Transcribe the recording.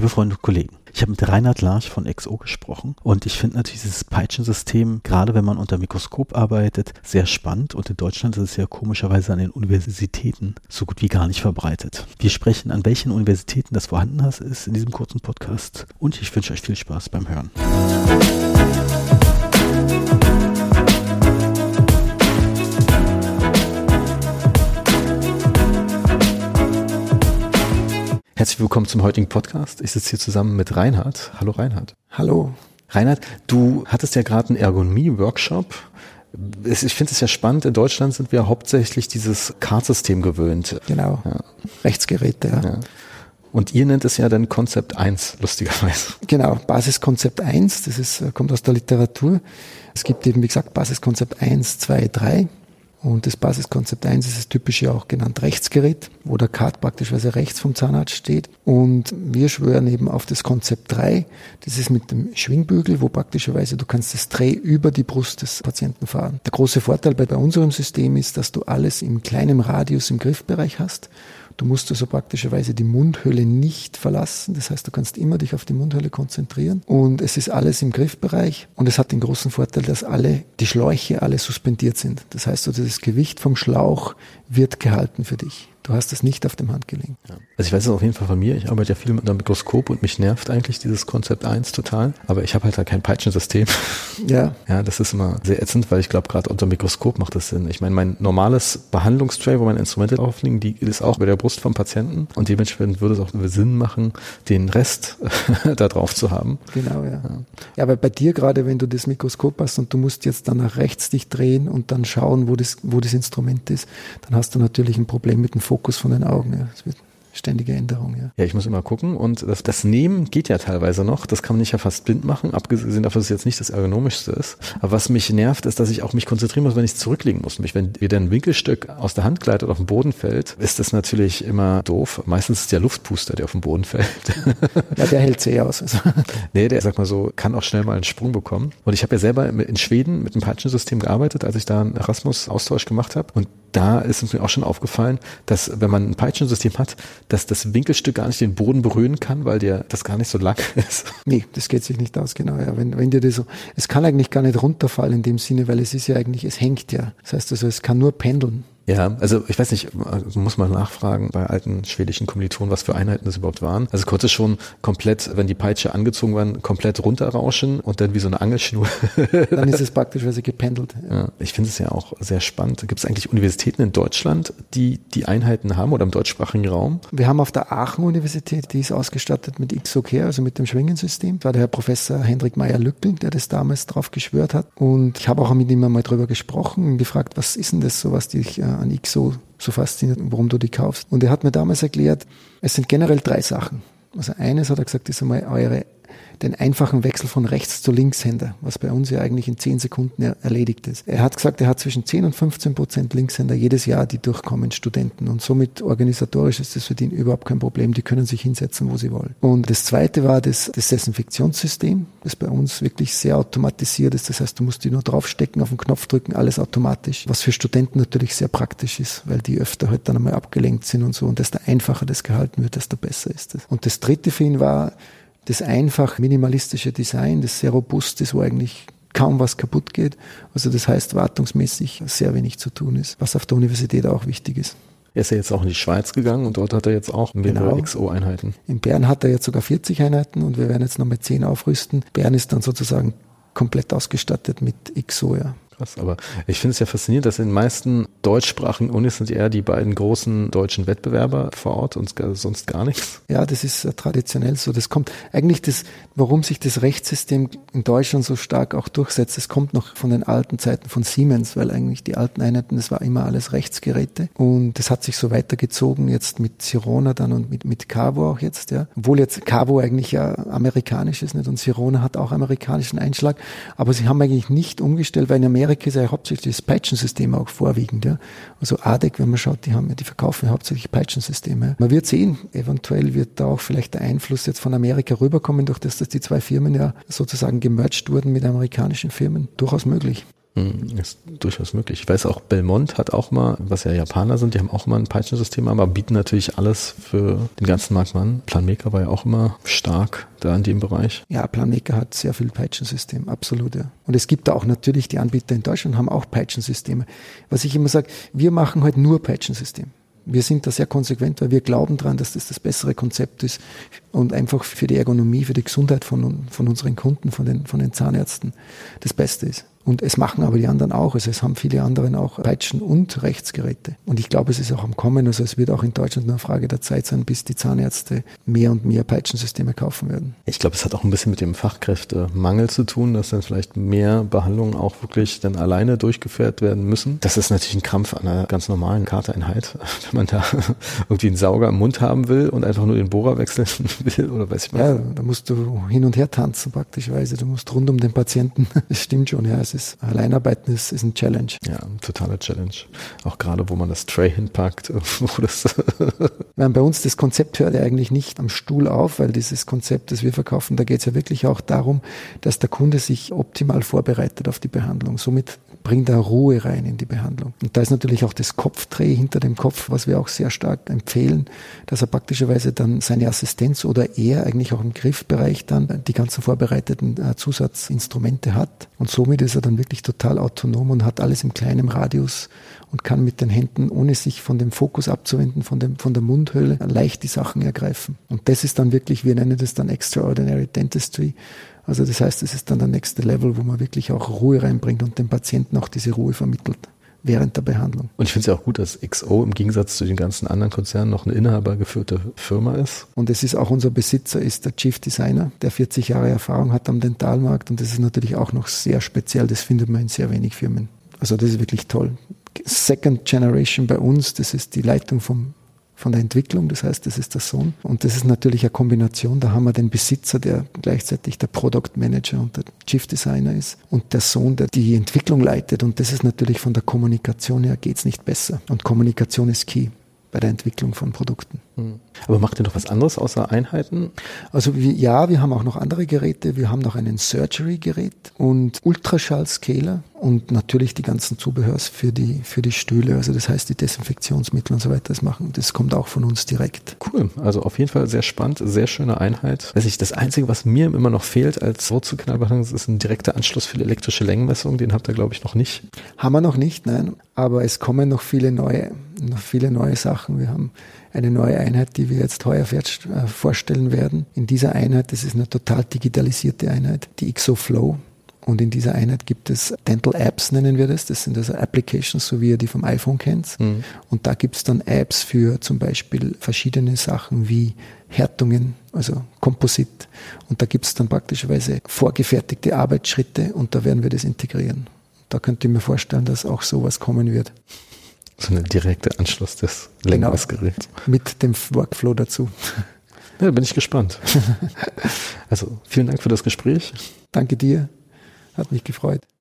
Liebe Freunde und Kollegen, ich habe mit Reinhard Larch von XO gesprochen und ich finde natürlich dieses Peitschensystem, gerade wenn man unter Mikroskop arbeitet, sehr spannend und in Deutschland ist es ja komischerweise an den Universitäten so gut wie gar nicht verbreitet. Wir sprechen, an welchen Universitäten das vorhanden ist in diesem kurzen Podcast und ich wünsche euch viel Spaß beim Hören. Herzlich willkommen zum heutigen Podcast. Ich sitze hier zusammen mit Reinhard. Hallo Reinhard. Hallo. Reinhard, du hattest ja gerade einen Ergonomie-Workshop. Ich finde es ja spannend, in Deutschland sind wir hauptsächlich dieses Card-System gewöhnt. Genau. Ja. Rechtsgeräte, ja. ja. Und ihr nennt es ja dann Konzept 1, lustigerweise. Genau, Basiskonzept 1, das ist, kommt aus der Literatur. Es gibt eben, wie gesagt, Basiskonzept 1, 2, 3. Und das Basiskonzept 1 ist das typische auch genannt Rechtsgerät, wo der Card praktischweise rechts vom Zahnarzt steht. Und wir schwören eben auf das Konzept 3. Das ist mit dem Schwingbügel, wo praktischerweise du kannst das Dreh über die Brust des Patienten fahren. Der große Vorteil bei, bei unserem System ist, dass du alles im kleinen Radius im Griffbereich hast Du musst also praktischerweise die Mundhöhle nicht verlassen. Das heißt, du kannst immer dich auf die Mundhöhle konzentrieren. Und es ist alles im Griffbereich. Und es hat den großen Vorteil, dass alle, die Schläuche alle suspendiert sind. Das heißt, also das Gewicht vom Schlauch wird gehalten für dich. Du hast es nicht auf dem Handgelenk. Ja. Also ich weiß es auf jeden Fall von mir. Ich arbeite ja viel mit einem Mikroskop und mich nervt eigentlich dieses Konzept 1 total. Aber ich habe halt da kein Peitschensystem. Ja. Ja, das ist immer sehr ätzend, weil ich glaube, gerade unter Mikroskop macht das Sinn. Ich meine, mein normales Behandlungstray, wo meine Instrumente drauf liegen, die ist auch bei der Brust vom Patienten. Und dementsprechend würde es auch Sinn machen, den Rest da drauf zu haben. Genau, ja. ja. Ja, aber bei dir gerade, wenn du das Mikroskop hast und du musst jetzt dann nach rechts dich drehen und dann schauen, wo das, wo das Instrument ist, dann hast du natürlich ein Problem mit dem Fokus von den Augen. Ja. Das wird ständige Änderung, ja. Ja, ich muss immer gucken und das, das Nehmen geht ja teilweise noch. Das kann man nicht ja fast blind machen, abgesehen davon, dass es jetzt nicht das ergonomischste ist. Aber was mich nervt, ist, dass ich auch mich konzentrieren muss, wenn ich zurücklegen muss. Mich, wenn wieder ein Winkelstück aus der Hand gleitet und auf den Boden fällt, ist das natürlich immer doof. Meistens ist es der Luftpuster, der auf den Boden fällt. Ja, der hält sehr aus. Also. Nee, der, sag mal so, kann auch schnell mal einen Sprung bekommen. Und ich habe ja selber in Schweden mit einem Peitschensystem gearbeitet, als ich da einen Erasmus-Austausch gemacht habe. Und da ist es mir auch schon aufgefallen, dass wenn man ein Peitschensystem hat, dass das Winkelstück gar nicht den Boden berühren kann, weil der das gar nicht so lang ist. Nee, das geht sich nicht aus, genau. Ja. Wenn, wenn dir das so, es kann eigentlich gar nicht runterfallen in dem Sinne, weil es ist ja eigentlich, es hängt ja. Das heißt also, es kann nur pendeln. Ja, also ich weiß nicht, muss man nachfragen bei alten schwedischen Kommilitonen, was für Einheiten das überhaupt waren. Also konnte schon komplett, wenn die Peitsche angezogen war, komplett runterrauschen und dann wie so eine Angelschnur. dann ist es praktischweise gependelt. Ja. ich finde es ja auch sehr spannend. Gibt es eigentlich Universitäten in Deutschland, die die Einheiten haben oder im deutschsprachigen Raum? Wir haben auf der Aachen-Universität, die ist ausgestattet mit XOCare, also mit dem Schwingensystem. Das war der Herr Professor Hendrik Meyer-Lückel, der das damals drauf geschwört hat. Und ich habe auch mit ihm einmal drüber gesprochen und gefragt, was ist denn das so, was dich äh, an XO so fasziniert, warum du die kaufst. Und er hat mir damals erklärt, es sind generell drei Sachen. Also eines hat er gesagt, ist einmal eure den einfachen Wechsel von rechts zu Linkshänder, was bei uns ja eigentlich in zehn Sekunden er erledigt ist. Er hat gesagt, er hat zwischen 10 und 15 Prozent Linkshänder jedes Jahr, die durchkommen, Studenten. Und somit organisatorisch ist das für die überhaupt kein Problem. Die können sich hinsetzen, wo sie wollen. Und das zweite war das, das Desinfektionssystem, das bei uns wirklich sehr automatisiert ist. Das heißt, du musst die nur draufstecken, auf den Knopf drücken, alles automatisch. Was für Studenten natürlich sehr praktisch ist, weil die öfter halt dann einmal abgelenkt sind und so. Und desto einfacher das gehalten wird, desto besser ist es. Und das dritte für ihn war, das einfach minimalistische Design, das sehr robust ist, wo eigentlich kaum was kaputt geht. Also das heißt, wartungsmäßig sehr wenig zu tun ist, was auf der Universität auch wichtig ist. Er ist ja jetzt auch in die Schweiz gegangen und dort hat er jetzt auch mehrere genau. XO-Einheiten. In Bern hat er jetzt sogar 40 Einheiten und wir werden jetzt noch mit 10 aufrüsten. Bern ist dann sozusagen komplett ausgestattet mit XO, ja krass. Aber ich finde es ja faszinierend, dass in den meisten deutschsprachigen Unis sind eher die beiden großen deutschen Wettbewerber vor Ort und sonst gar nichts. Ja, das ist äh, traditionell so. Das kommt eigentlich das, warum sich das Rechtssystem in Deutschland so stark auch durchsetzt, das kommt noch von den alten Zeiten von Siemens, weil eigentlich die alten Einheiten, das war immer alles Rechtsgeräte. Und das hat sich so weitergezogen jetzt mit Sirona dann und mit, mit Cavo auch jetzt, ja. Obwohl jetzt Cavo eigentlich ja amerikanisch ist, nicht? Und Sirona hat auch amerikanischen Einschlag. Aber sie haben eigentlich nicht umgestellt, weil in Amerika Amerika ist ja hauptsächlich das Peitschensystem auch vorwiegend. Ja. Also ADEC, wenn man schaut, die haben die verkaufen hauptsächlich Peitschensysteme. Man wird sehen, eventuell wird da auch vielleicht der Einfluss jetzt von Amerika rüberkommen, durch das, dass die zwei Firmen ja sozusagen gemerged wurden mit amerikanischen Firmen. Durchaus möglich. Hm, ist durchaus möglich. Ich weiß auch, Belmont hat auch mal, was ja Japaner sind, die haben auch mal ein Peitschensystem, aber bieten natürlich alles für den ganzen Markt an. Planmaker war ja auch immer stark da in dem Bereich. Ja, Planmaker hat sehr viel Peitschensystem, absolut. Ja. Und es gibt da auch natürlich, die Anbieter in Deutschland haben auch Peitschensysteme. Was ich immer sage, wir machen halt nur Peitschensystem. Wir sind da sehr konsequent, weil wir glauben daran, dass das das bessere Konzept ist und einfach für die Ergonomie, für die Gesundheit von, von unseren Kunden, von den, von den Zahnärzten das Beste ist. Und es machen aber die anderen auch. Also es haben viele andere auch Peitschen und Rechtsgeräte. Und ich glaube, es ist auch am Kommen. Also es wird auch in Deutschland nur eine Frage der Zeit sein, bis die Zahnärzte mehr und mehr Peitschensysteme kaufen werden. Ich glaube, es hat auch ein bisschen mit dem Fachkräftemangel zu tun, dass dann vielleicht mehr Behandlungen auch wirklich dann alleine durchgeführt werden müssen. Das ist natürlich ein Krampf an einer ganz normalen Karteeinheit, wenn man da irgendwie einen Sauger im Mund haben will und einfach nur den Bohrer wechseln will oder weiß ich was. Ja, da musst du hin und her tanzen praktischweise. Du musst rund um den Patienten. Das stimmt schon, ja. Es ist Alleinarbeiten ist, ist ein Challenge. Ja, ein totaler Challenge. Auch gerade, wo man das Tray hinpackt. Wo das bei uns das Konzept hört ja eigentlich nicht am Stuhl auf, weil dieses Konzept, das wir verkaufen, da geht es ja wirklich auch darum, dass der Kunde sich optimal vorbereitet auf die Behandlung. Somit bringt er Ruhe rein in die Behandlung. Und da ist natürlich auch das Kopfdreh hinter dem Kopf, was wir auch sehr stark empfehlen, dass er praktischerweise dann seine Assistenz oder er eigentlich auch im Griffbereich dann die ganzen vorbereiteten äh, Zusatzinstrumente hat. Und somit ist er dann wirklich total autonom und hat alles im kleinen Radius und kann mit den Händen, ohne sich von dem Fokus abzuwenden, von, dem, von der Mundhöhle, leicht die Sachen ergreifen. Und das ist dann wirklich, wir nennen das dann Extraordinary Dentistry. Also das heißt, es ist dann der nächste Level, wo man wirklich auch Ruhe reinbringt und dem Patienten auch diese Ruhe vermittelt während der Behandlung. Und ich finde es ja auch gut, dass XO im Gegensatz zu den ganzen anderen Konzernen noch eine inhabergeführte Firma ist. Und es ist auch unser Besitzer, ist der Chief Designer, der 40 Jahre Erfahrung hat am Dentalmarkt und das ist natürlich auch noch sehr speziell, das findet man in sehr wenig Firmen. Also das ist wirklich toll. Second Generation bei uns, das ist die Leitung vom von der Entwicklung, das heißt, das ist der Sohn. Und das ist natürlich eine Kombination. Da haben wir den Besitzer, der gleichzeitig der Product Manager und der Chief Designer ist und der Sohn, der die Entwicklung leitet. Und das ist natürlich von der Kommunikation her geht's nicht besser. Und Kommunikation ist key bei der Entwicklung von Produkten. Hm. Aber macht ihr noch was anderes außer Einheiten? Also wie, ja, wir haben auch noch andere Geräte. Wir haben noch einen Surgery-Gerät und Ultraschall-Scaler und natürlich die ganzen Zubehörs für die, für die Stühle. Also das heißt, die Desinfektionsmittel und so weiter, das machen. Das kommt auch von uns direkt. Cool. Also auf jeden Fall sehr spannend, sehr schöne Einheit. Weiß ich, das Einzige, was mir immer noch fehlt als Wurzelkanalbehandlung, ist ein direkter Anschluss für die elektrische Längenmessung. Den habt ihr, glaube ich, noch nicht. Haben wir noch nicht, nein. Aber es kommen noch viele neue, noch viele neue Sachen. Wir haben eine neue Einheit, die wir jetzt heuer äh, vorstellen werden. In dieser Einheit, das ist eine total digitalisierte Einheit, die XOFlow. Und in dieser Einheit gibt es Dental Apps, nennen wir das. Das sind also Applications, so wie ihr die vom iPhone kennt. Mhm. Und da gibt es dann Apps für zum Beispiel verschiedene Sachen wie Härtungen, also Komposit. Und da gibt es dann praktischerweise vorgefertigte Arbeitsschritte und da werden wir das integrieren. Da könnt ihr mir vorstellen, dass auch sowas kommen wird. So ein direkter Anschluss des Lenkmessgeräts. Genau, mit dem Workflow dazu. Ja, bin ich gespannt. Also vielen Dank für das Gespräch. Danke dir. Hat mich gefreut.